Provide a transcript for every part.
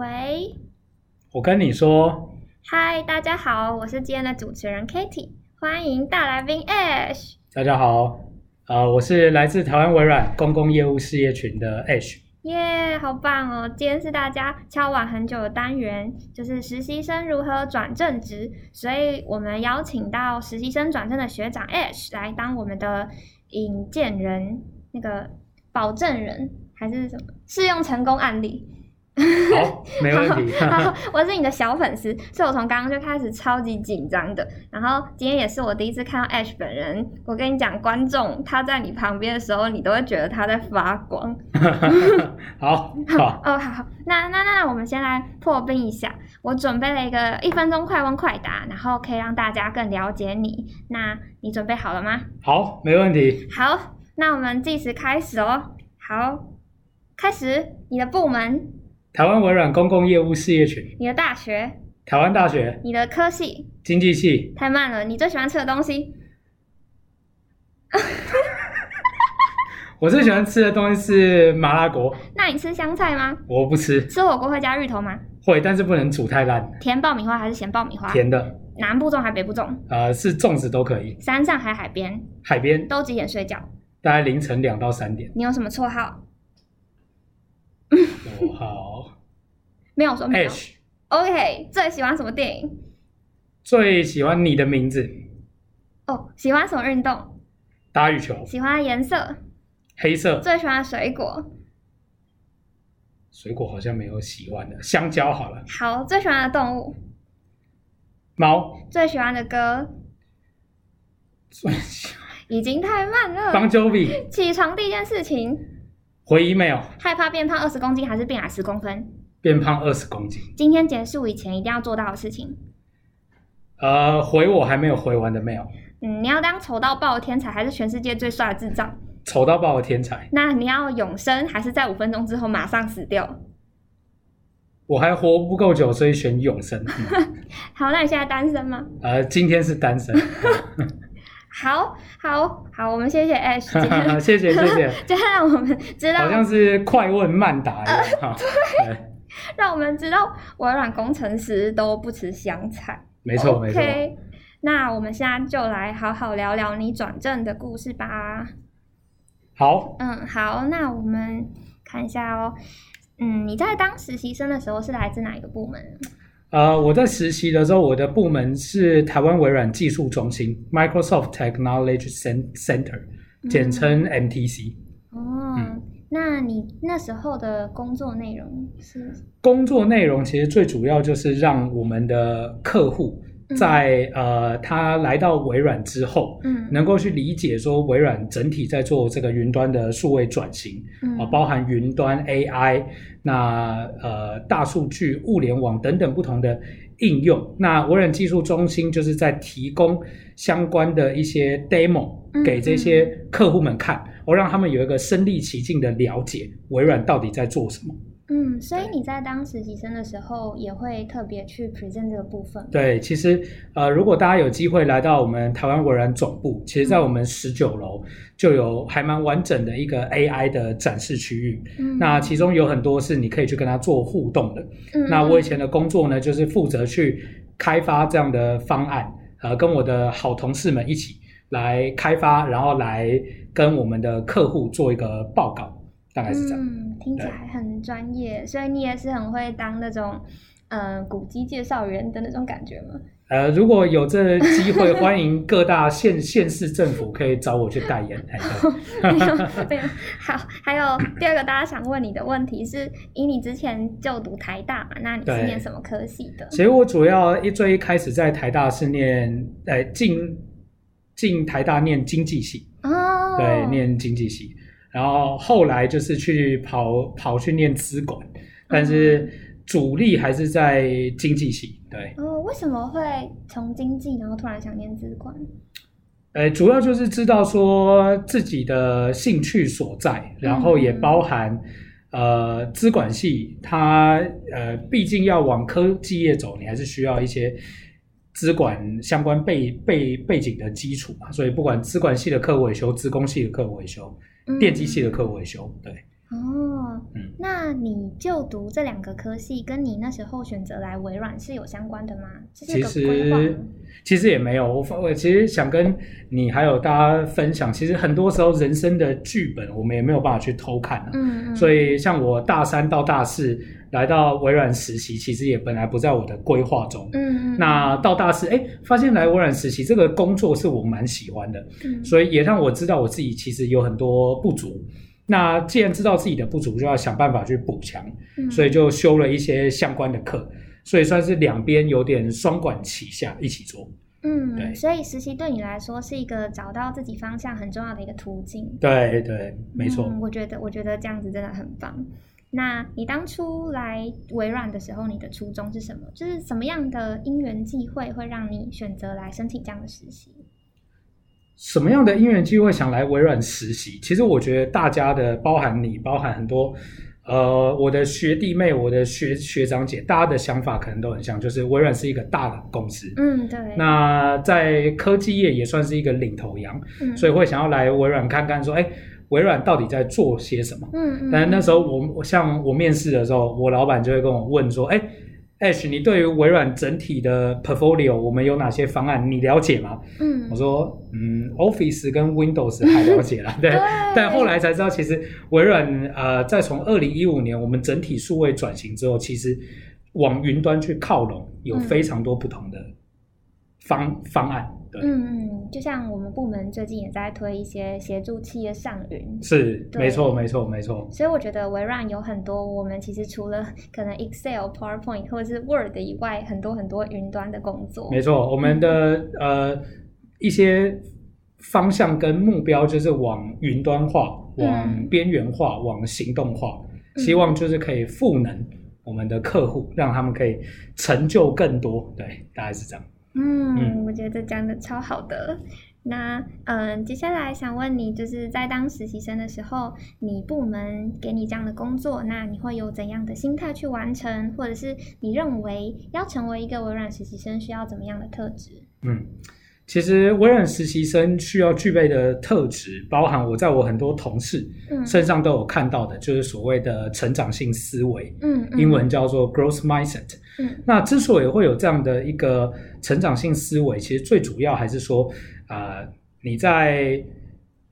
喂，我跟你说，嗨，大家好，我是今天的主持人 Katie，欢迎大来宾 Ash。大家好，呃，我是来自台湾微软公共业务事业群的 Ash。耶，好棒哦！今天是大家敲碗很久的单元，就是实习生如何转正职，所以我们邀请到实习生转正的学长 Ash 来当我们的引荐人，那个保证人还是什么试用成功案例。好，没问题。好，我是你的小粉丝，所以我从刚刚就开始超级紧张的。然后今天也是我第一次看到 Ash 本人。我跟你讲，观众他在你旁边的时候，你都会觉得他在发光。好，好，哦，好，那那那那，我们先来破冰一下。我准备了一个一分钟快问快答，然后可以让大家更了解你。那你准备好了吗？好，没问题。好，那我们计时开始哦。好，开始，你的部门。台湾微软公共业务事业群。你的大学？台湾大学。你的科系？经济系。太慢了，你最喜欢吃的东西？我最喜欢吃的东西是麻辣锅。那你吃香菜吗？我不吃。吃火锅会加芋头吗？会，但是不能煮太烂。甜爆米花还是咸爆米花？甜的。南部种还是北部种？呃，是粽子都可以。山上还海边？海边。都几点睡觉？大概凌晨两到三点。你有什么绰号？绰号没有说没有。Ash。OK，最喜欢什么电影？最喜欢你的名字。哦，喜欢什么运动？打羽球。喜欢的颜色？黑色。最喜欢水果？水果好像没有喜欢的，香蕉好了。好，最喜欢的动物？猫。最喜欢的歌？最喜欢。已经太慢了。Bon Jovi。起床第一件事情？回 email。害怕变胖二十公斤还是变矮十公分？变胖二十公斤。今天结束以前一定要做到的事情？呃，回我还没有回完的 mail。嗯，你要当丑到爆的天才，还是全世界最帅的智障？丑到爆的天才。那你要永生，还是在五分钟之后马上死掉？我还活不够久，所以选永生。嗯、好，那你现在单身吗？呃，今天是单身。好好好，我们谢谢 Ash，谢谢谢谢，就让我们知道，好像是快问慢答一样，呃、对，让我们知道微软工程师都不吃香菜，没错、okay, 没错。那我们现在就来好好聊聊你转正的故事吧。好，嗯，好，那我们看一下哦，嗯，你在当实习生的时候是来自哪一个部门？呃，我在实习的时候，我的部门是台湾微软技术中心 （Microsoft Technology Center），简称 MTC。哦，嗯、那你那时候的工作内容是？工作内容其实最主要就是让我们的客户在、嗯、呃，他来到微软之后，嗯，能够去理解说微软整体在做这个云端的数位转型，嗯，啊，包含云端 AI。那呃，大数据、物联网等等不同的应用，那微软技术中心就是在提供相关的一些 demo 给这些客户们看，我、嗯嗯、让他们有一个身临其境的了解微软到底在做什么。嗯，所以你在当实习生的时候，也会特别去 present 这个部分。对，其实呃，如果大家有机会来到我们台湾微软总部，其实，在我们十九楼就有还蛮完整的一个 AI 的展示区域。嗯，那其中有很多是你可以去跟他做互动的。嗯，那我以前的工作呢，就是负责去开发这样的方案，呃，跟我的好同事们一起来开发，然后来跟我们的客户做一个报告。大概是这样，嗯，听起来很专业，所以你也是很会当那种，呃，古籍介绍员的那种感觉吗？呃，如果有这个机会，欢迎各大县县市政府可以找我去代言。没有，没有。好，还有第二个大家想问你的问题是，以你之前就读台大嘛，那你是念什么科系的？其实我主要一最一开始在台大是念，呃，进进台大念经济系哦，对，念经济系。然后后来就是去跑跑去念资管，但是主力还是在经济系。对，哦，为什么会从经济然后突然想念资管？呃，主要就是知道说自己的兴趣所在，然后也包含、嗯、呃资管系，它呃毕竟要往科技业走，你还是需要一些资管相关背背背景的基础嘛。所以不管资管系的课维修，资工系的课维修。电机系的课维修，对。哦，那你就读这两个科系，跟你那时候选择来微软是有相关的吗？其实其实也没有，我我其实想跟你还有大家分享，其实很多时候人生的剧本我们也没有办法去偷看啊。嗯，嗯。所以像我大三到大四来到微软实习，其实也本来不在我的规划中。嗯嗯。那到大四，哎，发现来微软实习这个工作是我蛮喜欢的，嗯，所以也让我知道我自己其实有很多不足。那既然知道自己的不足，就要想办法去补强，嗯、所以就修了一些相关的课，所以算是两边有点双管齐下一起做。嗯，对。所以实习对你来说是一个找到自己方向很重要的一个途径。对对，没错。嗯、我觉得，我觉得这样子真的很棒。那你当初来微软的时候，你的初衷是什么？就是什么样的因缘际会会让你选择来申请这样的实习？什么样的因缘机会想来微软实习？其实我觉得大家的，包含你，包含很多，呃，我的学弟妹，我的学学长姐，大家的想法可能都很像，就是微软是一个大的公司，嗯，对。那在科技业也算是一个领头羊，嗯，所以会想要来微软看看，说，哎，微软到底在做些什么？嗯嗯。但是那时候我，我像我面试的时候，我老板就会跟我问说，哎。Ash，你对于微软整体的 portfolio，我们有哪些方案？你了解吗？嗯，我说，嗯，Office 跟 Windows 还了解了，对。对但后来才知道，其实微软呃，在从二零一五年我们整体数位转型之后，其实往云端去靠拢，有非常多不同的方、嗯、方案。对嗯嗯，就像我们部门最近也在推一些协助企业上云，是没错没错没错。所以我觉得微软有很多我们其实除了可能 Excel、PowerPoint 或者是 Word 以外，很多很多云端的工作。没错，我们的、嗯、呃一些方向跟目标就是往云端化、往边缘化、嗯、往行动化，希望就是可以赋能我们的客户，让他们可以成就更多。对，大概是这样。嗯，我觉得讲的超好的。那嗯，接下来想问你，就是在当实习生的时候，你部门给你这样的工作，那你会有怎样的心态去完成？或者是你认为要成为一个微软实习生需要怎么样的特质？嗯。其实微软实习生需要具备的特质，包含我在我很多同事身上都有看到的，嗯、就是所谓的成长性思维，嗯，嗯英文叫做 growth mindset。嗯，那之所以会有这样的一个成长性思维，其实最主要还是说，你在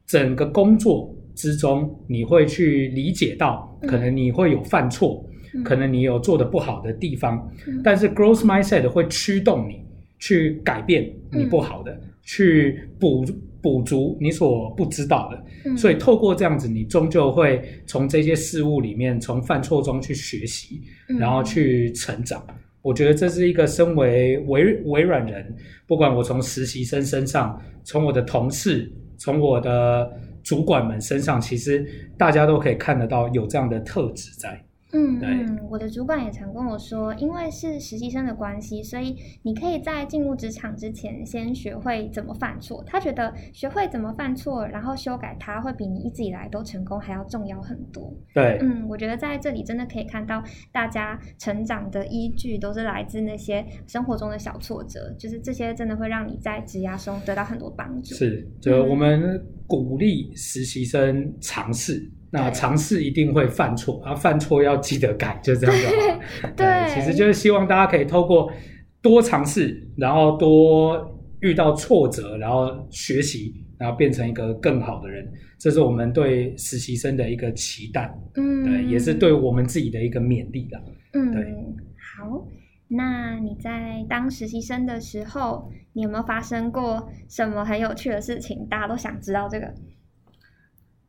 整个工作之中，你会去理解到，可能你会有犯错，嗯、可能你有做的不好的地方，嗯、但是 growth mindset 会驱动你。去改变你不好的，嗯、去补补足你所不知道的，嗯、所以透过这样子，你终究会从这些事物里面，从犯错中去学习，嗯、然后去成长。我觉得这是一个身为微微软人，不管我从实习生身上，从我的同事，从我的主管们身上，其实大家都可以看得到有这样的特质在。嗯嗯，我的主管也常跟我说，因为是实习生的关系，所以你可以在进入职场之前先学会怎么犯错。他觉得学会怎么犯错，然后修改它，会比你一直以来都成功还要重要很多。对，嗯，我觉得在这里真的可以看到大家成长的依据都是来自那些生活中的小挫折，就是这些真的会让你在职涯中得到很多帮助。是，就我们鼓励实习生尝试。那尝试一定会犯错，啊，犯错要记得改，就这样子。对，对，其实就是希望大家可以透过多尝试，然后多遇到挫折，然后学习，然后变成一个更好的人。这是我们对实习生的一个期待，嗯，对，也是对我们自己的一个勉励的。嗯，对。好，那你在当实习生的时候，你有没有发生过什么很有趣的事情？大家都想知道这个。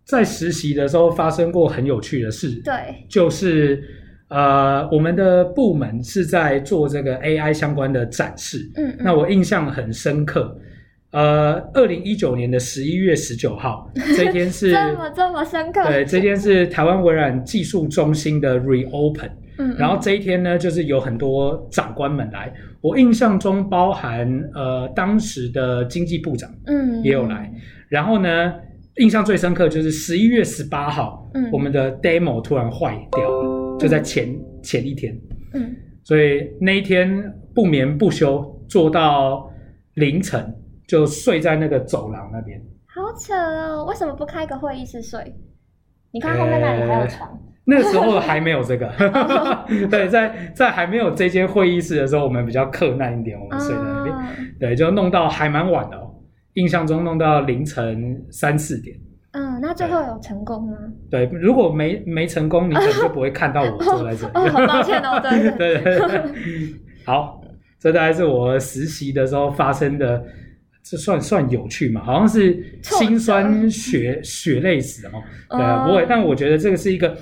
在实习的时候发生过很有趣的事，对，就是呃，我们的部门是在做这个 AI 相关的展示，嗯，嗯，那我印象很深刻，呃，二零一九年的十一月十九号，这一天是这么这么深刻，对，这天是台湾微软技术中心的 reopen，嗯，嗯，然后这一天呢，就是有很多长官们来，我印象中包含呃当时的经济部长，嗯，也有来，嗯、然后呢。印象最深刻就是十一月十八号，嗯，我们的 demo 突然坏掉了，嗯、就在前前一天，嗯，所以那一天不眠不休做到凌晨，就睡在那个走廊那边。好扯哦！为什么不开个会议室睡？你看后面那里还有床。欸那个时候还没有这个，对，在在还没有这间会议室的时候，我们比较克难一点，我们睡在那边，对，就弄到还蛮晚的哦，印象中弄到凌晨三四点。嗯，那最后有成功吗？对，如果没没成功，你可能就不会看到我坐在这里。哦，好抱歉哦，对对对。好，这大概是我实习的时候发生的，这算算有趣嘛？好像是心酸血血泪史哦。对啊，不会，但我觉得这个是一个。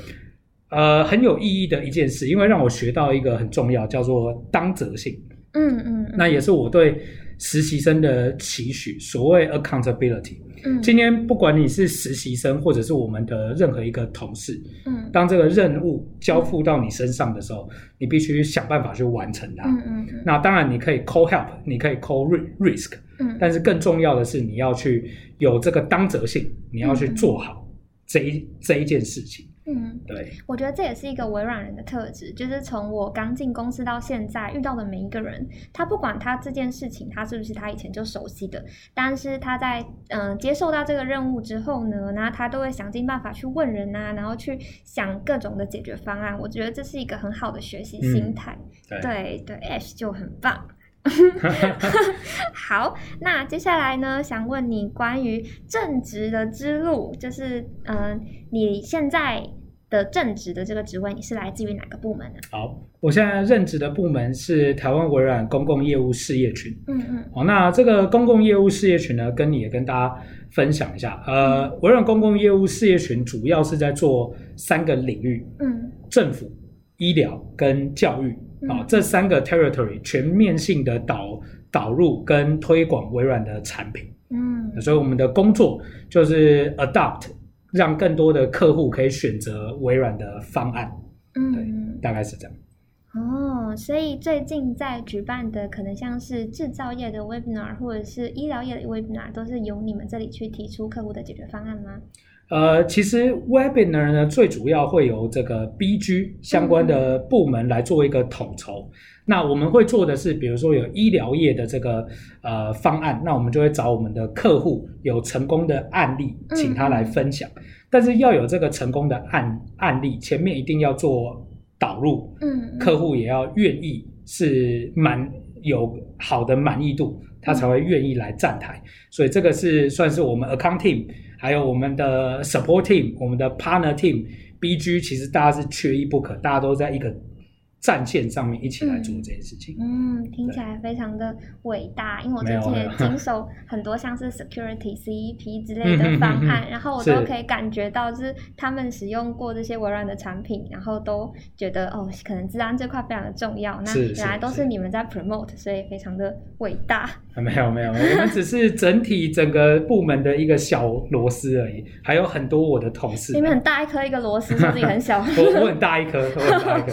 呃，很有意义的一件事，因为让我学到一个很重要，叫做当责性。嗯嗯，嗯，那也是我对实习生的期许，所谓 accountability。嗯，今天不管你是实习生，或者是我们的任何一个同事，嗯，当这个任务交付到你身上的时候，嗯、你必须想办法去完成它。嗯嗯，嗯，那当然你可以 call help，你可以 call risk。嗯，但是更重要的是，你要去有这个当责性，你要去做好这一、嗯、这一件事情。嗯，对，我觉得这也是一个微软人的特质，就是从我刚进公司到现在遇到的每一个人，他不管他这件事情他是不是他以前就熟悉的，但是他在嗯、呃、接受到这个任务之后呢，然后他都会想尽办法去问人啊，然后去想各种的解决方案。我觉得这是一个很好的学习心态。嗯、对对，对，Ash 就很棒。好，那接下来呢，想问你关于正职的之路，就是嗯、呃，你现在。的正职的这个职位，你是来自于哪个部门呢？好，我现在任职的部门是台湾微软公共业务事业群。嗯嗯。好，那这个公共业务事业群呢，跟你也跟大家分享一下。呃，微软公共业务事业群主要是在做三个领域。嗯。政府、医疗跟教育啊，这三个 territory 全面性的导导入跟推广微软的产品。嗯。所以我们的工作就是 adopt。让更多的客户可以选择微软的方案，嗯，对，大概是这样。哦，所以最近在举办的可能像是制造业的 webinar 或者是医疗业的 webinar，都是由你们这里去提出客户的解决方案吗？呃，其实 webinar 呢，最主要会由这个 BG 相关的部门来做一个统筹。嗯那我们会做的是，比如说有医疗业的这个呃方案，那我们就会找我们的客户有成功的案例，请他来分享。嗯、但是要有这个成功的案案例，前面一定要做导入，嗯，客户也要愿意是满有好的满意度，他才会愿意来站台。嗯、所以这个是算是我们 account team，还有我们的 support team，我们的 partner team，BG，其实大家是缺一不可，大家都在一个。战线上面一起来做这件事情，嗯，嗯，听起来非常的伟大。因为我之前也经手很多像是 security CEP 之类的方案，然后我都可以感觉到，就是他们使用过这些微软的产品，然后都觉得哦，可能治安这块非常的重要。那原来都是你们在 promote，所以非常的伟大。没有没有，我们只是整体整个部门的一个小螺丝而已，还有很多我的同事。你们很大一颗一个螺丝，说自己很小。我我很大一颗，我很大一颗。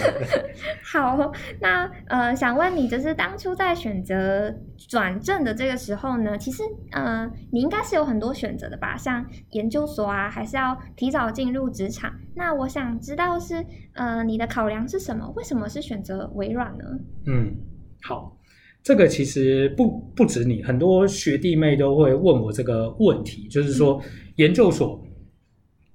好，那呃，想问你，就是当初在选择转正的这个时候呢，其实呃，你应该是有很多选择的吧？像研究所啊，还是要提早进入职场？那我想知道是呃，你的考量是什么？为什么是选择微软呢？嗯，好。这个其实不不止你，很多学弟妹都会问我这个问题，就是说研究所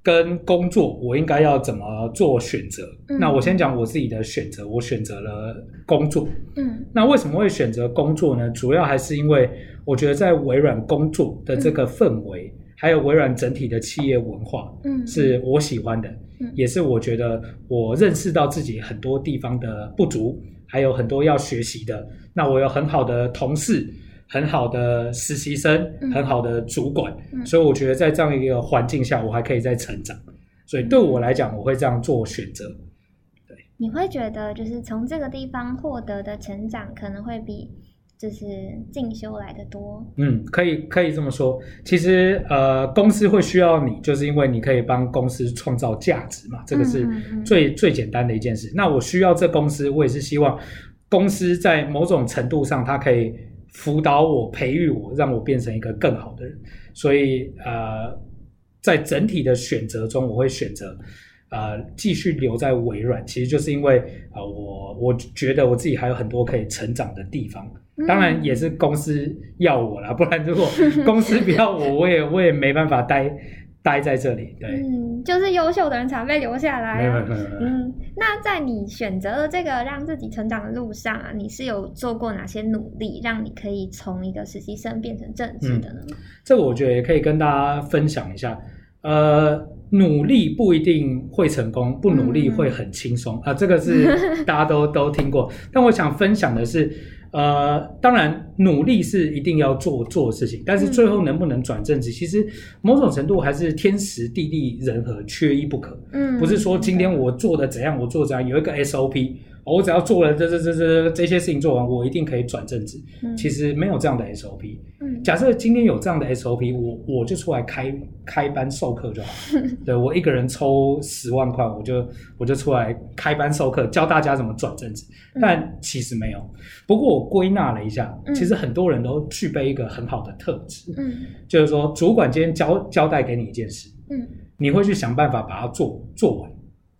跟工作，我应该要怎么做选择？嗯、那我先讲我自己的选择，我选择了工作。嗯，那为什么会选择工作呢？主要还是因为我觉得在微软工作的这个氛围，嗯、还有微软整体的企业文化，嗯，是我喜欢的，嗯、也是我觉得我认识到自己很多地方的不足。还有很多要学习的，那我有很好的同事，很好的实习生，嗯、很好的主管，嗯、所以我觉得在这样一个环境下，我还可以再成长，所以对我来讲，我会这样做选择。对，你会觉得就是从这个地方获得的成长可能会比。就是进修来的多，嗯，可以可以这么说。其实，呃，公司会需要你，就是因为你可以帮公司创造价值嘛，这个是最、嗯、最简单的一件事。那我需要这公司，我也是希望公司在某种程度上，它可以辅导我、培育我，让我变成一个更好的人。所以，呃，在整体的选择中，我会选择。呃，继续留在微软，其实就是因为啊、呃，我我觉得我自己还有很多可以成长的地方。当然也是公司要我啦，不然如果公司不要我，我也我也没办法待待在这里。对，嗯，就是优秀的人才被留下来啊。没有没有没有。嗯，那在你选择了这个让自己成长的路上啊，你是有做过哪些努力，让你可以从一个实习生变成正职的呢？嗯，这个我觉得也可以跟大家分享一下。呃，努力不一定会成功，不努力会很轻松啊，嗯呃，这个是大家都 都听过。但我想分享的是，呃，当然努力是一定要做做的事情，但是最后能不能转正职，嗯，其实某种程度还是天时地利人和，缺一不可。嗯，不是说今天我做的怎样，我做怎样，有一个 SOP。我只要做了这这这这这些事情做完，我一定可以转正职。嗯，其实没有这样的 SOP。嗯，假设今天有这样的 SOP，我我就出来开开班授课就好。对，我一个人抽十万块，我就我就出来开班授课，教大家怎么转正职。但其实没有。不过我归纳了一下，其实很多人都具备一个很好的特质。嗯，就是说主管今天交交代给你一件事，嗯，你会去想办法把它做做完。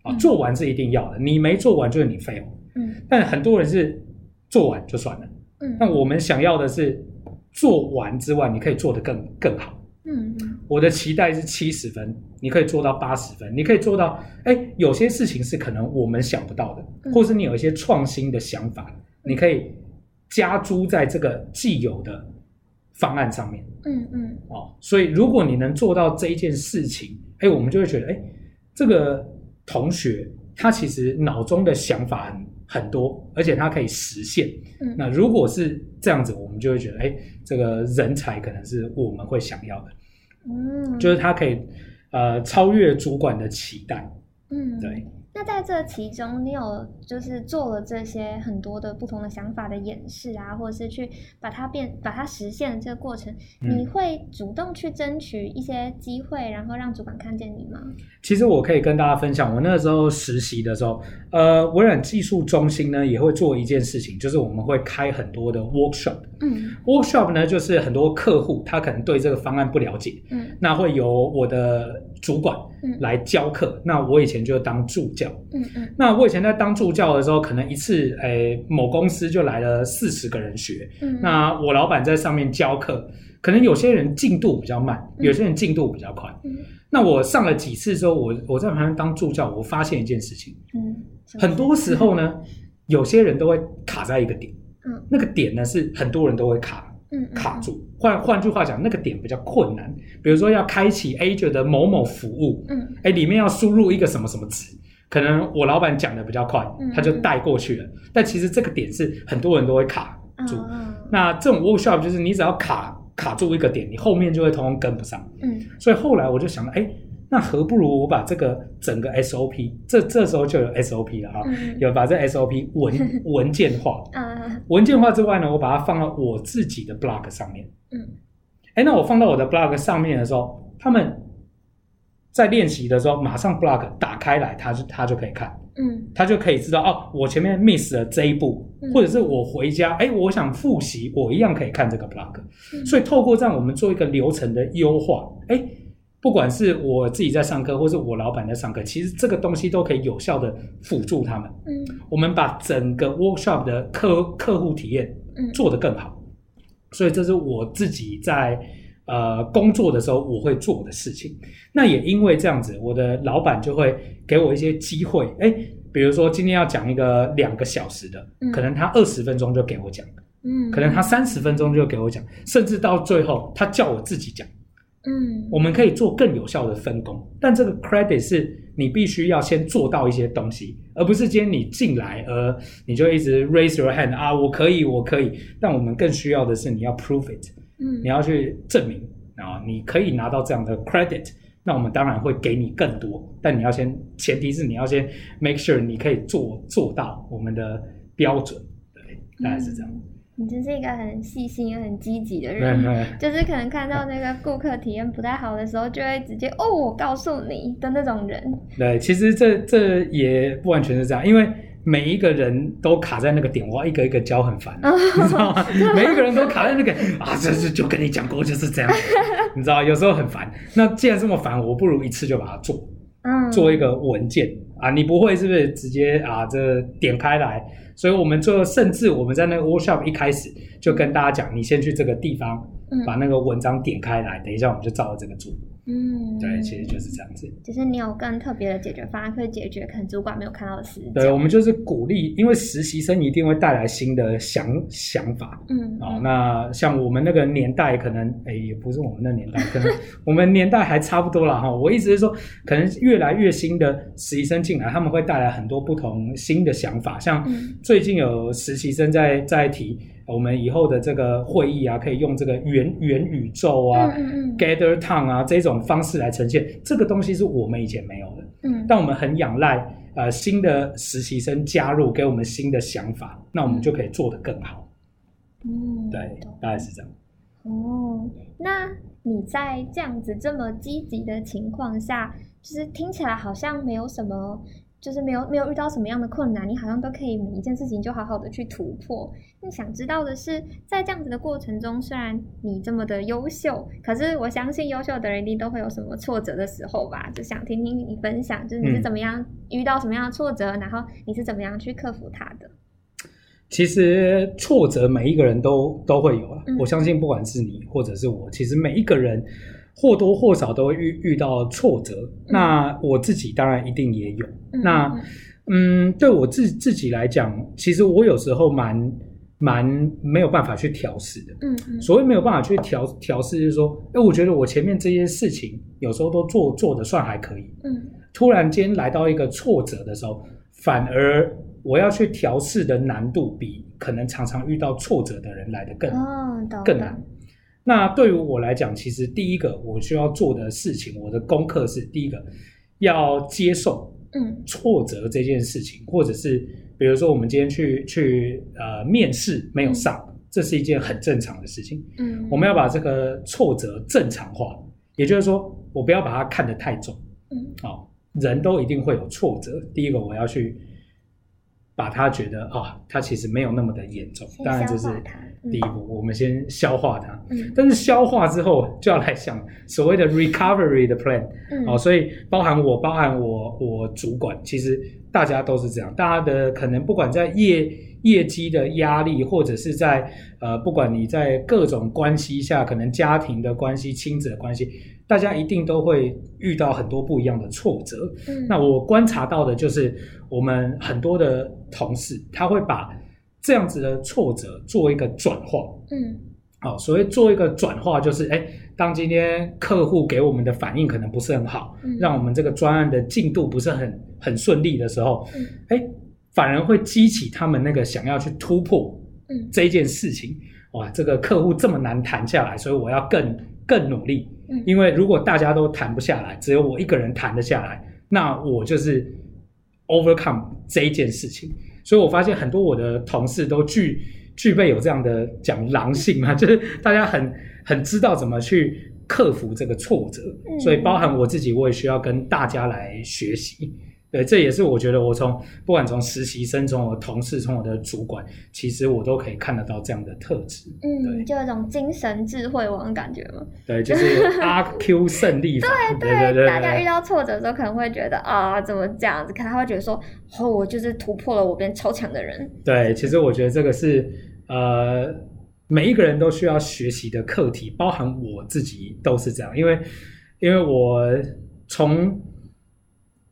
啊，做完是一定要的，你没做完就是你 fail。嗯，但很多人是做完就算了。嗯，那我们想要的是做完之外，你可以做得更更好。嗯，我的期待是七十分，你可以做到八十分，你可以做到。哎，有些事情是可能我们想不到的，或是你有一些创新的想法，你可以加诸在这个既有的方案上面。嗯嗯。哦，所以如果你能做到这一件事情，哎，我们就会觉得，哎，这个。同学，他其实脑中的想法很很多，而且他可以实现。嗯，那如果是这样子，我们就会觉得，哎，这个人才可能是我们会想要的。嗯，就是他可以呃超越主管的期待。嗯，对。那在这其中，你有就是做了这些很多的不同的想法的演示啊，或者是去把它变、把它实现的这个过程，嗯，你会主动去争取一些机会，然后让主管看见你吗？其实我可以跟大家分享，我那个时候实习的时候，呃，微软技术中心呢也会做一件事情，就是我们会开很多的 workshop。嗯，workshop 呢就是很多客户他可能对这个方案不了解，嗯，那会由我的主管来教课，嗯，那我以前就当助教。嗯嗯，那我以前在当助教的时候，可能一次，诶、欸，某公司就来了四十个人学。嗯，那我老板在上面教课，可能有些人进度比较慢，有些人进度比较快。嗯，那我上了几次之后，我我在旁边当助教，我发现一件事情。嗯，很多时候呢，有些人都会卡在一个点。嗯，那个点呢是很多人都会卡。嗯，卡住。换换句话讲，那个点比较困难。比如说要开启 Azure 的某某服务，嗯，哎，里面要输入一个什么什么词，可能我老板讲的比较快，他就带过去了。但其实这个点是很多人都会卡住。那这种 workshop 就是你只要卡卡住一个点，你后面就会通通跟不上。嗯，所以后来我就想了，哎。那何不如我把这个整个 SOP，这这时候就有 SOP 了哈，嗯、有把这 SOP 文 文件化。嗯、文件化之外呢，我把它放到我自己的 blog 上面。嗯，哎，那我放到我的 blog 上面的时候，他们在练习的时候，马上 block 打开来，他就他就可以看。嗯，他就可以知道哦，我前面 miss 了这一步，嗯、或者是我回家，哎，我想复习，我一样可以看这个 blog。嗯、所以透过这样，我们做一个流程的优化，哎。不管是我自己在上课，或是我老板在上课，其实这个东西都可以有效的辅助他们。嗯，我们把整个 workshop 的客客户体验做得更好。嗯，所以这是我自己在呃工作的时候我会做的事情。那也因为这样子，我的老板就会给我一些机会。哎，比如说今天要讲一个两个小时的，可能他二十分钟就给我讲，嗯，可能他三十分钟就给我讲，甚至到最后他叫我自己讲。嗯，我们可以做更有效的分工，但这个 credit 是你必须要先做到一些东西，而不是今天你进来，而你就一直 raise your hand 啊，我可以，我可以。但我们更需要的是你要 prove it，嗯，你要去证明啊，你可以拿到这样的 credit，那我们当然会给你更多，但你要先，前提是你要先 make sure 你可以做做到我们的标准，对，大概是这样。你真是一个很细心也很积极的人，就是可能看到那个顾客体验不太好的时候，就会直接哦，我告诉你的那种人。对，其实这这也不完全是这样，因为每一个人都卡在那个点，我要一个一个教很烦，你知道吗？每一个人都卡在那个啊，这是就跟你讲过就是这样，你知道，有时候很烦。那既然这么烦，我不如一次就把它做，嗯，做一个文件啊，你不会是不是直接啊这点开来？所以，我们最后甚至我们在那个 workshop 一开始就跟大家讲，你先去这个地方，把那个文章点开来，等一下我们就照着这个做。嗯，对，其实就是这样子。就是你有更特别的解决方案，可以解决可能主管没有看到的事。对，我们就是鼓励，因为实习生一定会带来新的想想法。嗯，哦，那像我们那个年代，可能哎，也不是我们那年代，可能 我们年代还差不多了哈。我意思是说，可能越来越新的实习生进来，他们会带来很多不同新的想法。像最近有实习生在在提。我们以后的这个会议啊，可以用这个元元宇宙啊、嗯嗯、Gather Town 啊这种方式来呈现。这个东西是我们以前没有的，嗯，但我们很仰赖呃新的实习生加入，给我们新的想法，那我们就可以做得更好。嗯，对，大概是这样。哦，那你在这样子这么积极的情况下，就是听起来好像没有什么。就是没有没有遇到什么样的困难，你好像都可以每一件事情就好好的去突破。那想知道的是，在这样子的过程中，虽然你这么的优秀，可是我相信优秀的人一定都会有什么挫折的时候吧？就想听听你分享，就是你是怎么样遇到什么样的挫折，嗯、然后你是怎么样去克服它的？其实挫折每一个人都都会有啊，嗯、我相信不管是你或者是我，其实每一个人。或多或少都会遇遇到挫折，那我自己当然一定也有。嗯、那嗯，对我自自己来讲，其实我有时候蛮蛮没有办法去调试的。嗯嗯。所谓没有办法去调调试，就是说，哎，我觉得我前面这些事情有时候都做做的算还可以。嗯。突然间来到一个挫折的时候，反而我要去调试的难度比可能常常遇到挫折的人来的更、哦、更难。那对于我来讲，其实第一个我需要做的事情，我的功课是第一个要接受，嗯，挫折这件事情，嗯、或者是比如说我们今天去去呃面试没有上，嗯、这是一件很正常的事情，嗯，我们要把这个挫折正常化，也就是说，我不要把它看得太重，嗯，好、哦，人都一定会有挫折，第一个我要去。把他觉得啊，他其实没有那么的严重，当然这是第一步，嗯、我们先消化它。嗯、但是消化之后就要来想所谓的 recovery 的 plan，嗯哦、所以包含我，包含我，我主管，其实大家都是这样，大家的可能不管在业业绩的压力，或者是在呃，不管你在各种关系下，可能家庭的关系、亲子的关系。大家一定都会遇到很多不一样的挫折。嗯，那我观察到的就是，我们很多的同事他会把这样子的挫折做一个转化。嗯，好，所谓做一个转化，就是哎，当今天客户给我们的反应可能不是很好，嗯，让我们这个专案的进度不是很很顺利的时候，嗯，哎，反而会激起他们那个想要去突破，嗯，这件事情。哇，这个客户这么难谈下来，所以我要更更努力。因为如果大家都谈不下来，只有我一个人谈得下来，那我就是 overcome 这一件事情。所以我发现很多我的同事都具具备有这样的讲狼性嘛，就是大家很很知道怎么去克服这个挫折。所以包含我自己，我也需要跟大家来学习。对，这也是我觉得我从不管从实习生，从我的同事，从我的主管，其实我都可以看得到这样的特质。嗯，就有一种精神智慧王感觉嘛。对，就是阿 Q 胜利法。对对对，大家遇到挫折的时候，可能会觉得啊，怎么这样子？可能他会觉得说，哦，我就是突破了我变超强的人。对，其实我觉得这个是呃，每一个人都需要学习的课题，包含我自己都是这样，因为因为我从。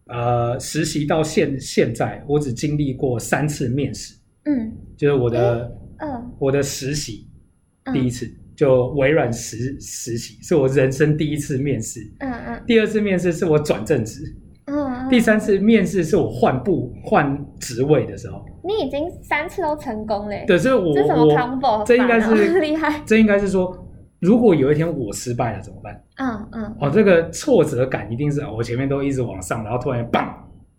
呃，实习到现现在，我只经历过三次面试。嗯，就是我的，嗯、呃，我的实习第一次、嗯、就微软实实习，是我人生第一次面试。嗯嗯。第二次面试是我转正职。嗯嗯。第三次面试是我换部换职位的时候。你已经三次都成功嘞。对，所以我这什么 combo？这应该是 厉害。这应该是说。如果有一天我失败了怎么办？嗯嗯，哦，这个挫折感一定是我前面都一直往上，然后突然砰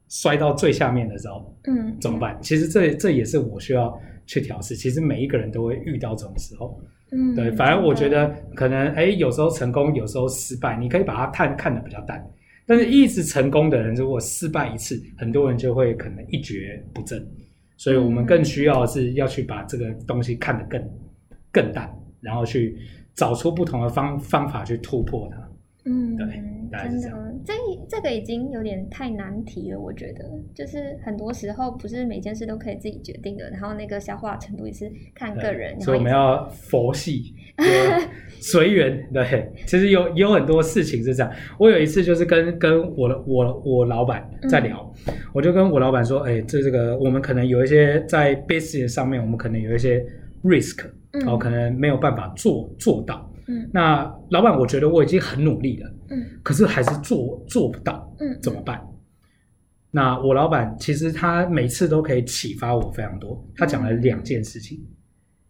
摔到最下面的时候，嗯，怎么办？其实这这也是我需要去调试。其实每一个人都会遇到这种时候，嗯，对。反而我觉得可能哎，有时候成功，有时候失败，你可以把它看看得比较淡。但是一直成功的人，如果失败一次，很多人就会可能一蹶不振。所以我们更需要是要去把这个东西看得更更淡，然后去。找出不同的方方法去突破它。嗯，对，真的，这这个已经有点太难题了。我觉得，就是很多时候不是每件事都可以自己决定的，然后那个消化程度也是看个人。所以我们要佛系，随缘。对，其实有有很多事情是这样。我有一次就是跟跟我的我我老板在聊，嗯、我就跟我老板说，哎，这这个我们可能有一些在 business 上面，我们可能有一些 risk，然后可能没有办法做做到。嗯，那老板，我觉得我已经很努力了，嗯，可是还是做做不到，嗯，怎么办？那我老板其实他每次都可以启发我非常多。他讲了两件事情，嗯、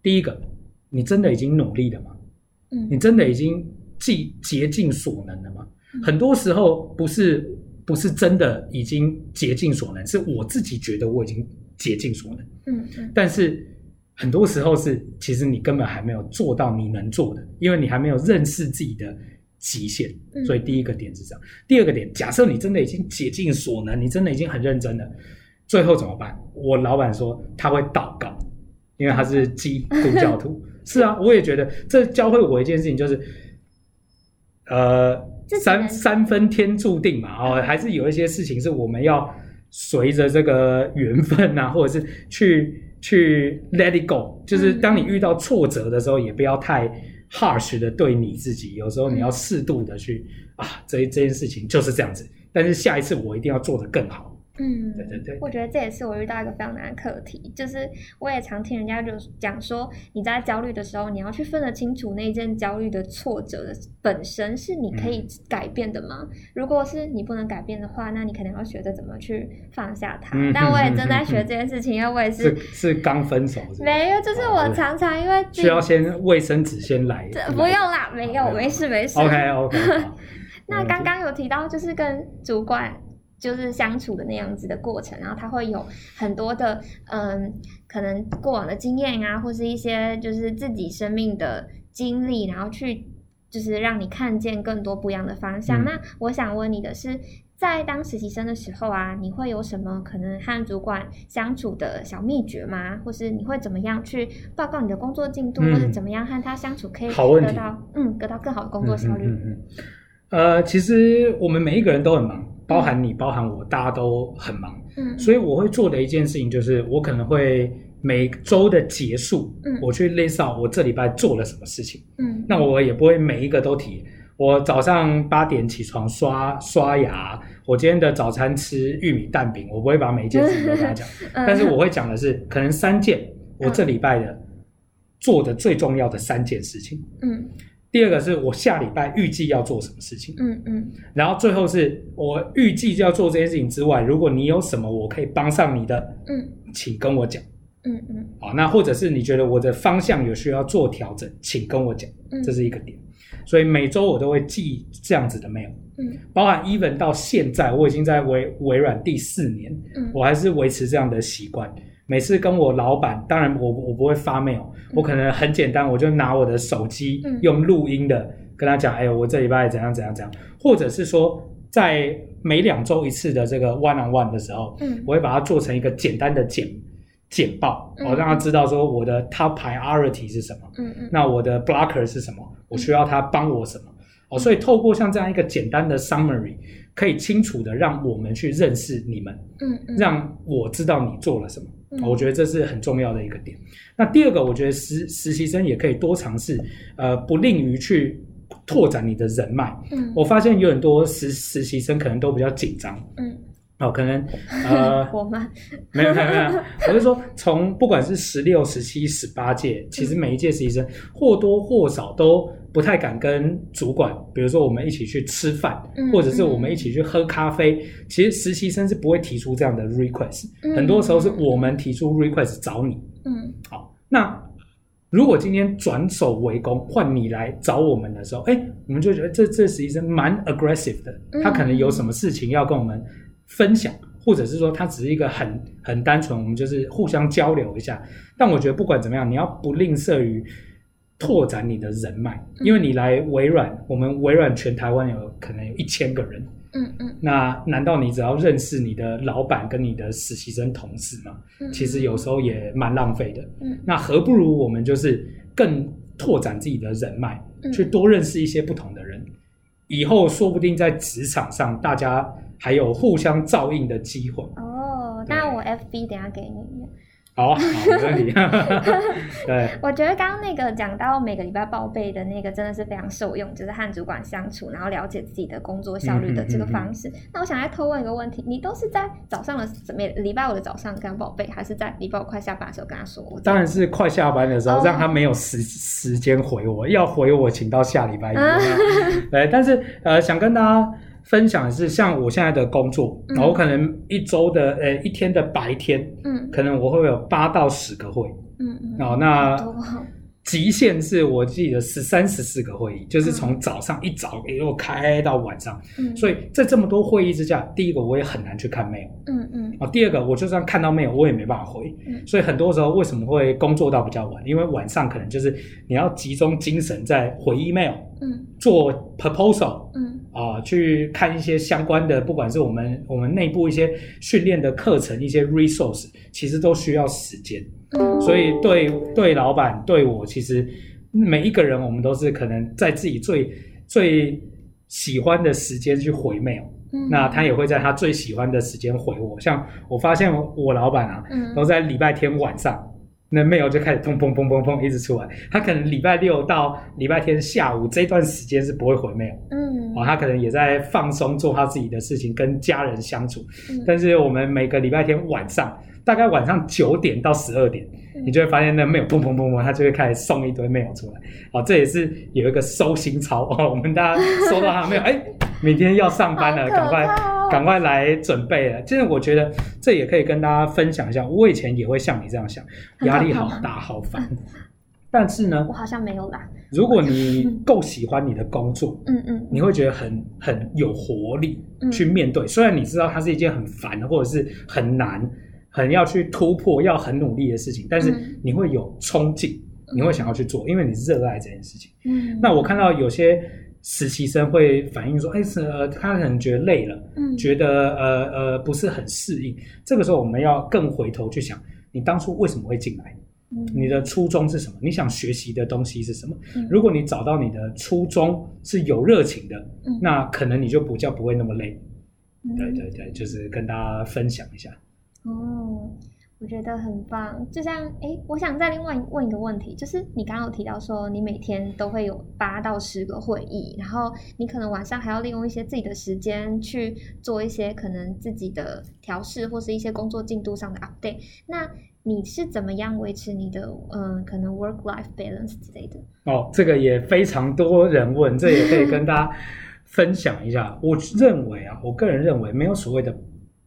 第一个，你真的已经努力了吗？嗯，你真的已经尽竭尽所能了吗？嗯、很多时候不是不是真的已经竭尽所能，是我自己觉得我已经竭尽所能，嗯嗯，但是。很多时候是，其实你根本还没有做到你能做的，因为你还没有认识自己的极限。所以第一个点是这样。第二个点，假设你真的已经竭尽所能，你真的已经很认真了，最后怎么办？我老板说他会祷告，因为他是基督教徒。是啊，我也觉得这教会我一件事情，就是呃，三三分天注定嘛，哦，还是有一些事情是我们要随着这个缘分啊，或者是去。去 let it go，就是当你遇到挫折的时候，也不要太 harsh 的对你自己。有时候你要适度的去啊，这这件事情就是这样子，但是下一次我一定要做得更好。嗯，对对对，我觉得这也是我遇到一个非常难的课题，就是我也常听人家就讲说，你在焦虑的时候，你要去分得清楚那一件焦虑的挫折的本身是你可以改变的吗？嗯、如果是你不能改变的话，那你可能要学着怎么去放下它。嗯、但我也正在学这件事情，嗯、因为我也是是刚分手是是，没有，就是我常常因为需要先卫生纸先来，不用啦，没有，没事没事。OK OK。那刚刚有提到就是跟主管。就是相处的那样子的过程，然后他会有很多的，嗯，可能过往的经验啊，或是一些就是自己生命的经历，然后去就是让你看见更多不一样的方向。嗯、那我想问你的是，在当实习生的时候啊，你会有什么可能和主管相处的小秘诀吗？或是你会怎么样去报告你的工作进度，嗯、或者怎么样和他相处可以得到嗯得到更好的工作效率？嗯嗯，嗯，呃，其实我们每一个人都很忙。包含你，包含我，大家都很忙，嗯，所以我会做的一件事情就是，我可能会每周的结束，嗯，我去 list out 我这礼拜做了什么事情，嗯，那我也不会每一个都提。我早上八点起床刷刷牙，我今天的早餐吃玉米蛋饼，我不会把每一件事情都跟他讲，但是我会讲的是，可能三件我这礼拜的做的最重要的三件事情，嗯。第二个是我下礼拜预计要做什么事情，嗯嗯，然后最后是我预计要做这件事情之外，如果你有什么我可以帮上你的，嗯，请跟我讲，嗯嗯，好，那或者是你觉得我的方向有需要做调整，请跟我讲，这是一个点，所以每周我都会寄这样子的 mail，嗯，包含 even 到现在我已经在微微软第四年，嗯，我还是维持这样的习惯。每次跟我老板，当然我我不会发 mail，我可能很简单，我就拿我的手机用录音的跟他讲，哎呦，我这礼拜怎样怎样怎样，或者是说在每两周一次的这个 one on one 的时候，嗯，我会把它做成一个简单的简简报，我让他知道说我的 top priority 是什么，嗯嗯，那我的 blocker 是什么，我需要他帮我什么，哦，所以透过像这样一个简单的 summary，可以清楚的让我们去认识你们，嗯嗯，让我知道你做了什么。我觉得这是很重要的一个点。那第二个，我觉得实实习生也可以多尝试，呃，不吝于去拓展你的人脉。嗯，我发现有很多实实习生可能都比较紧张。嗯，哦，可能呃，我吗？没有没有没有，我是说，从不管是十六、十七、十八届，其实每一届实习生或多或少都。不太敢跟主管，比如说我们一起去吃饭，嗯、或者是我们一起去喝咖啡。嗯、其实实习生是不会提出这样的 request，、嗯、很多时候是我们提出 request 找你。嗯，好，那如果今天转手为攻，换你来找我们的时候，哎，我们就觉得这这实习生蛮 aggressive 的，他可能有什么事情要跟我们分享，嗯、或者是说它只是一个很很单纯，我们就是互相交流一下。但我觉得不管怎么样，你要不吝啬于。拓展你的人脉，因为你来微软，我们微软全台湾有可能有一千个人，嗯嗯，那难道你只要认识你的老板跟你的实习生同事吗？嗯，其实有时候也蛮浪费的，嗯，那何不如我们就是更拓展自己的人脉，去多认识一些不同的人，以后说不定在职场上大家还有互相照应的机会。哦，那我 FB 等下给你。好，好，没问题。对，我觉得刚刚那个讲到每个礼拜报备的那个真的是非常受用，就是和主管相处，然后了解自己的工作效率的这个方式。那我想再偷问一个问题：你都是在早上的每礼拜五的早上跟他报备，还是在礼拜五快下班的时候跟他说？当然是快下班的时候，让他没有时时间回我，要回我请到下礼拜一。对，但是呃，想跟大家。分享的是像我现在的工作，然后我可能一周的呃一天的白天，嗯，可能我会有八到十个会，嗯嗯，哦那极限是我记得十三十四个会议，就是从早上一早一路开到晚上，嗯，所以在这么多会议之下，第一个我也很难去看 mail，嗯嗯，啊，第二个我就算看到 mail，我也没办法回，嗯，所以很多时候为什么会工作到比较晚？因为晚上可能就是你要集中精神在回 email，嗯，做 proposal，嗯。啊、呃，去看一些相关的，不管是我们我们内部一些训练的课程，一些 resource，其实都需要时间。嗯、所以对对老板对我，其实每一个人，我们都是可能在自己最最喜欢的时间去回 mail。嗯、那他也会在他最喜欢的时间回我。像我发现我老板啊，嗯、都在礼拜天晚上。那 mail 就开始砰砰砰砰砰一直出来，他可能礼拜六到礼拜天下午这段时间是不会回 mail，嗯，啊，他可能也在放松做他自己的事情，跟家人相处。嗯，但是我们每个礼拜天晚上，大概晚上九点到十二点，嗯，你就会发现那 mail 砰砰砰砰，它就会开始送一堆 mail 出来。哦，这也是有一个收心操哦，我们大家收到他的 mail，哎，明天要上班了，赶快。赶快来准备了！其实我觉得这也可以跟大家分享一下。我以前也会像你这样想，压力好大，好烦。但是呢，我好像没有啦。如果你够喜欢你的工作，嗯嗯，你会觉得很很有活力去面对。虽然你知道它是一件很烦或者是很难、很要去突破、要很努力的事情，但是你会有冲劲，你会想要去做，因为你热爱这件事情。嗯，那我看到有些。实习生会反映说：“哎，是呃，他可能觉得累了，嗯，觉得呃呃不是很适应。这个时候，我们要更回头去想，你当初为什么会进来？嗯，你的初衷是什么？你想学习的东西是什么？嗯，如果你找到你的初衷是有热情的，嗯，那可能你就不叫不会那么累。嗯，对对对，就是跟大家分享一下。哦。”我觉得很棒，就像哎，我想再另外问一个问题，就是你刚刚有提到说你每天都会有八到十个会议，然后你可能晚上还要利用一些自己的时间去做一些可能自己的调试或是一些工作进度上的 update。那你是怎么样维持你的嗯、呃、可能 work life balance 之类的？哦，这个也非常多人问，这也可以跟大家 分享一下。我认为啊，我个人认为没有所谓的。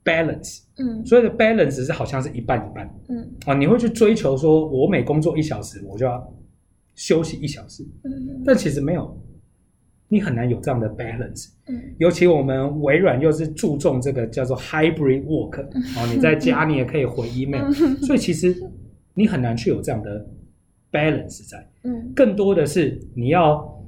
balance，嗯，所以的 balance 是好像是一半一半，嗯，啊，你会去追求说，我每工作一小时，我就要休息一小时，嗯，但其实没有，你很难有这样的 balance，嗯，尤其我们微软又是注重这个叫做 hybrid work，啊，你在家你也可以回 email，所以其实你很难去有这样的 balance 在，嗯，更多的是你要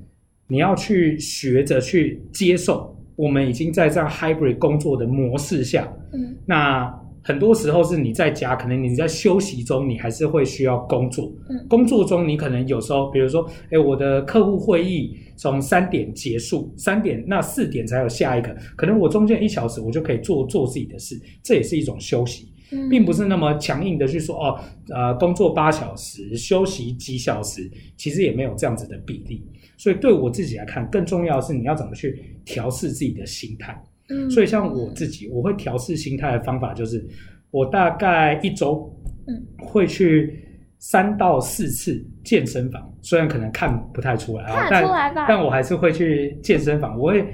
你要去学着去接受。我们已经在这样 hybrid 工作的模式下，嗯，那很多时候是你在家，可能你在休息中，你还是会需要工作，嗯，工作中你可能有时候，比如说，哎，我的客户会议从三点结束，三点那四点才有下一个，可能我中间一小时我就可以做做自己的事，这也是一种休息，嗯，并不是那么强硬的去说哦，呃，工作八小时，休息几小时，其实也没有这样子的比例。所以对我自己来看，更重要的是你要怎么去调试自己的心态。嗯，所以像我自己，我会调试心态的方法就是，我大概一周，嗯，会去三到四次健身房。虽然可能看不太出来啊，但但我还是会去健身房。我会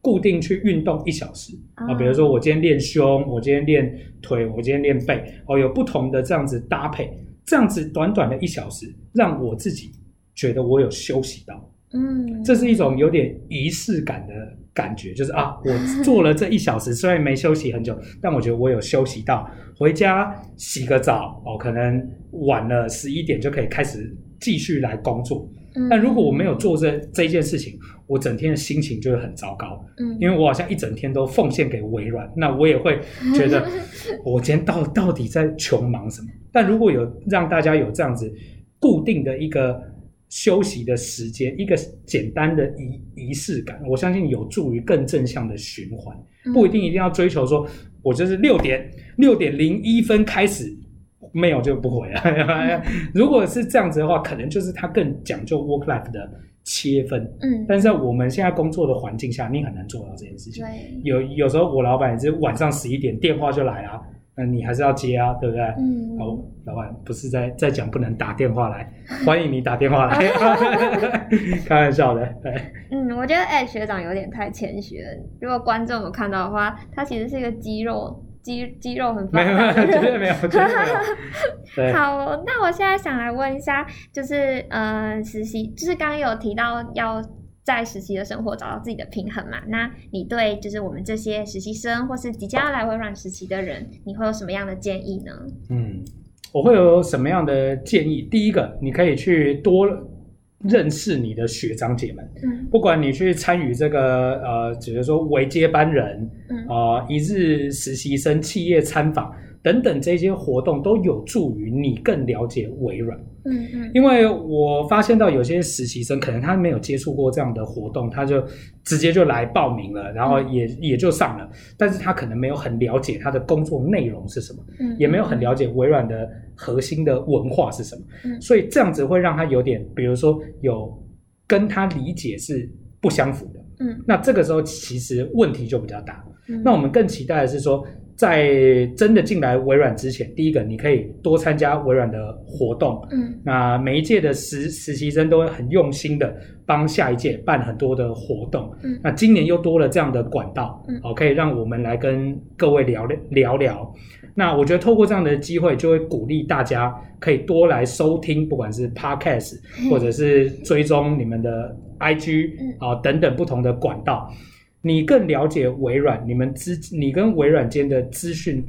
固定去运动一小时啊，比如说我今天练胸，我今天练腿，我今天练背，哦，有不同的这样子搭配，这样子短短的一小时，让我自己觉得我有休息到。嗯，这是一种有点仪式感的感觉，就是啊，我做了这一小时，虽然没休息很久，但我觉得我有休息到。回家洗个澡，哦，可能晚了十一点就可以开始继续来工作。嗯，但如果我没有做这这件事情，我整天的心情就会很糟糕。嗯，因为我好像一整天都奉献给微软，那我也会觉得 我今天到到底在穷忙什么？但如果有让大家有这样子固定的一个。休息的时间，一个简单的仪仪式感，我相信有助于更正向的循环。不一定一定要追求说，我就是六点六点零一分开始，没有就不回了。嗯、如果是这样子的话，可能就是他更讲究 work life 的切分。嗯，但是在我们现在工作的环境下，你很难做到这件事情。对，有有时候我老板也是晚上十一点电话就来啊。那你还是要接啊，对不对？嗯。好，老板不是在在讲不能打电话来，欢迎你打电话来，开玩笑的。对。嗯，我觉得哎，学长有点太谦虚了。如果观众有看到的话，他其实是一个肌肉肌肌肉很发达。没有，绝对没有，绝对没有。对。好，那我现在想来问一下，就是呃，实习，就是刚刚有提到要。在实习的生活找到自己的平衡嘛？那你对就是我们这些实习生或是即将要来微软实习的人，你会有什么样的建议呢？嗯，我会有什么样的建议？第一个，你可以去多认识你的学长姐们。嗯，不管你去参与这个呃，比如说为接班人，嗯啊、呃，一日实习生企业参访。等等，这些活动都有助于你更了解微软。嗯嗯，因为我发现到有些实习生可能他没有接触过这样的活动，他就直接就来报名了，然后也也就上了，但是他可能没有很了解他的工作内容是什么，嗯，也没有很了解微软的核心的文化是什么，嗯，所以这样子会让他有点，比如说有跟他理解是不相符的，嗯，那这个时候其实问题就比较大。嗯，那我们更期待的是说。在真的进来微软之前，第一个你可以多参加微软的活动。嗯，那每一届的实实习生都会很用心的帮下一届办很多的活动。嗯，那今年又多了这样的管道，嗯，可以让我们来跟各位聊聊聊。那我觉得透过这样的机会，就会鼓励大家可以多来收听，不管是 Podcast 或者是追踪你们的 IG 啊等等不同的管道。你更了解微软，你们资你跟微软间的资讯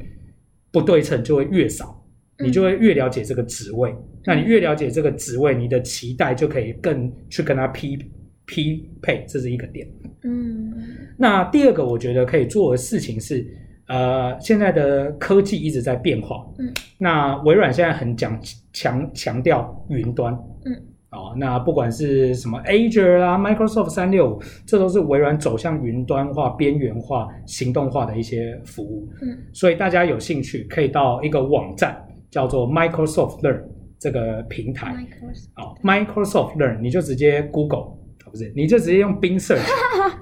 不对称就会越少，你就会越了解这个职位。嗯、那你越了解这个职位，你的期待就可以更去跟他匹匹配，这是一个点。嗯，那第二个我觉得可以做的事情是，呃，现在的科技一直在变化。嗯，那微软现在很讲强强调云端。嗯。哦，那不管是什么 Azure 啦，Microsoft 三六五，这都是微软走向云端化、边缘化、行动化的一些服务。嗯，所以大家有兴趣可以到一个网站叫做 Microsoft Learn 这个平台。Microsoft，哦，Microsoft Learn，你就直接 Google，哦，不是，你就直接用 Bing Search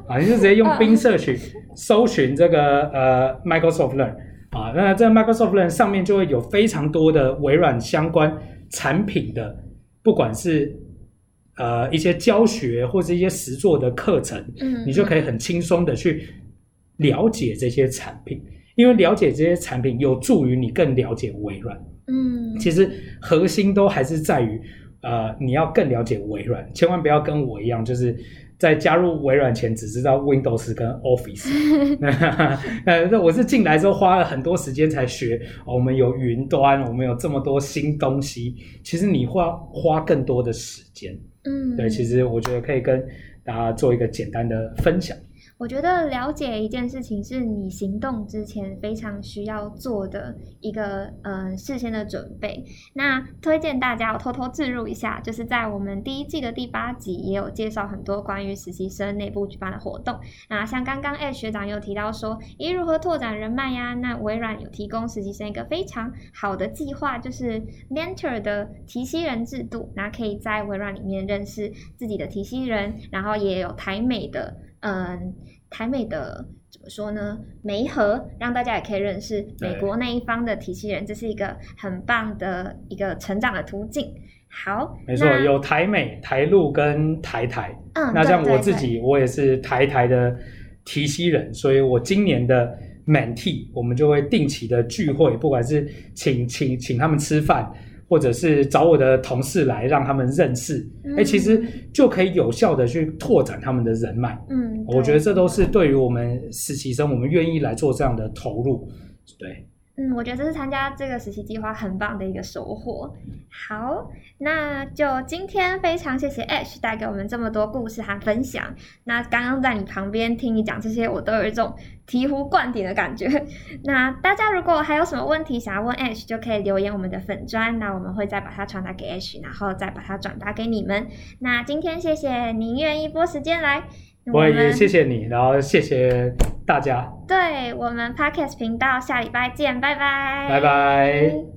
啊，你就直接用 Bing Search 搜寻这个呃 Microsoft Learn 啊，那这个 Microsoft Learn 上面就会有非常多的微软相关产品的。不管是呃一些教学或是一些实作的课程，嗯，你就可以很轻松的去了解这些产品，因为了解这些产品有助于你更了解微软。嗯，其实核心都还是在于呃你要更了解微软，千万不要跟我一样，就是。在加入微软前，只知道 Windows 跟 Office。呃，我是进来之后花了很多时间才学。我们有云端，我们有这么多新东西。其实你花花更多的时间。嗯，对，其实我觉得可以跟大家做一个简单的分享。我觉得了解一件事情是你行动之前非常需要做的一个呃事先的准备。那推荐大家，我偷偷置入一下，就是在我们第一季的第八集也有介绍很多关于实习生内部举办的活动。那像刚刚 Ed 学长有提到说，咦，如何拓展人脉呀？那微软有提供实习生一个非常好的计划，就是 Mentor 的提息人制度。那可以在微软里面认识自己的提息人，然后也有台美的。嗯，台美的怎么说呢？媒合让大家也可以认识美国那一方的体系人，这是一个很棒的一个成长的途径。好，没错，有台美、台陆跟台台。嗯，那像我自己，对对对，我也是台台的提携人，所以我今年的 Mentee，我们就会定期的聚会，不管是请请请他们吃饭。或者是找我的同事来让他们认识，哎、嗯欸，其实就可以有效的去拓展他们的人脉。嗯，我觉得这都是对于我们实习生，我们愿意来做这样的投入。对，嗯，我觉得这是参加这个实习计划很棒的一个收获。好，那就今天非常谢谢 H 带给我们这么多故事和分享。那刚刚在你旁边听你讲这些，我都有一种醍醐灌顶的感觉。那大家如果还有什么问题想要问 H，就可以留言我们的粉专，那我们会再把它传达给 H，然后再把它转达给你们。那今天谢谢您愿意拨时间来。我也谢谢你，然后谢谢大家。对，我们 Podcast 频道下礼拜见，拜拜，拜拜。